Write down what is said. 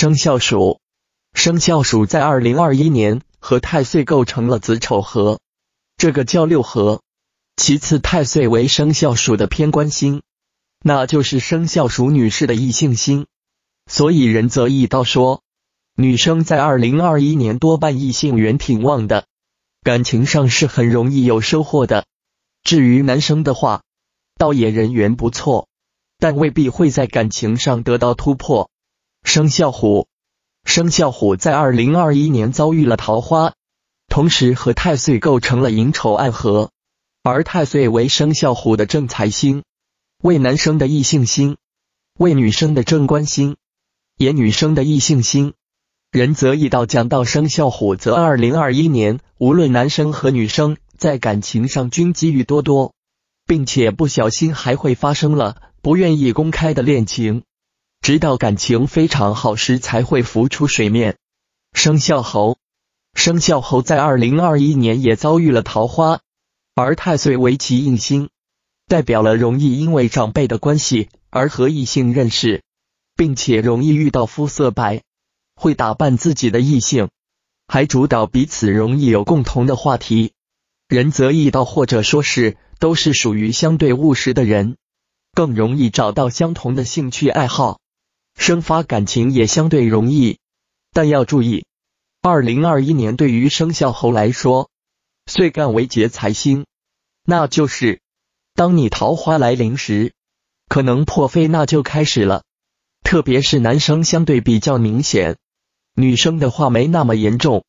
生肖鼠，生肖鼠在二零二一年和太岁构成了子丑合，这个叫六合。其次，太岁为生肖鼠的偏官星，那就是生肖鼠女士的异性星。所以仁则易道说，女生在二零二一年多半异性缘挺旺的，感情上是很容易有收获的。至于男生的话，倒也人缘不错，但未必会在感情上得到突破。生肖虎，生肖虎在二零二一年遭遇了桃花，同时和太岁构成了寅丑暗合。而太岁为生肖虎的正财星，为男生的异性星，为女生的正官星，也女生的异性星。仁则易道讲到生肖虎，则二零二一年无论男生和女生在感情上均机遇多多，并且不小心还会发生了不愿意公开的恋情，直到感情非常好时才会浮出水面。生肖猴，生肖猴在二零二一年也遭遇了桃花。而太岁为其印星，代表了容易因为长辈的关系而和异性认识，并且容易遇到肤色白、会打扮自己的异性，还主导彼此容易有共同的话题，人则易道或者说是都是属于相对务实的人，更容易找到相同的兴趣爱好，生发感情也相对容易。但要注意，二零二一年对于生肖猴来说，岁干为劫财星。那就是，当你桃花来临时，可能破费那就开始了。特别是男生相对比较明显，女生的话没那么严重。